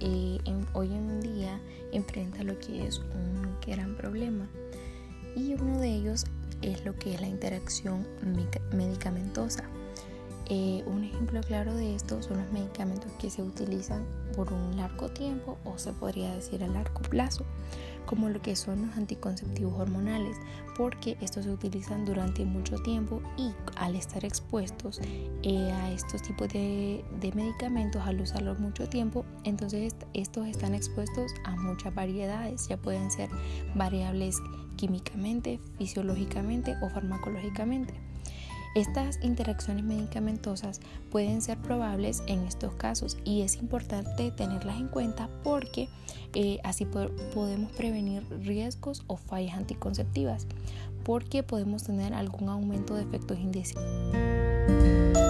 eh, hoy en día enfrenta lo que es un gran problema y uno de ellos es lo que es la interacción medicamentosa. Eh, un ejemplo claro de esto son los medicamentos que se utilizan por un largo tiempo o se podría decir a largo plazo, como lo que son los anticonceptivos hormonales, porque estos se utilizan durante mucho tiempo y al estar expuestos eh, a estos tipos de, de medicamentos, al usarlos mucho tiempo, entonces estos están expuestos a muchas variedades, ya pueden ser variables químicamente, fisiológicamente o farmacológicamente. Estas interacciones medicamentosas pueden ser probables en estos casos y es importante tenerlas en cuenta porque eh, así podemos prevenir riesgos o fallas anticonceptivas porque podemos tener algún aumento de efectos indeseados.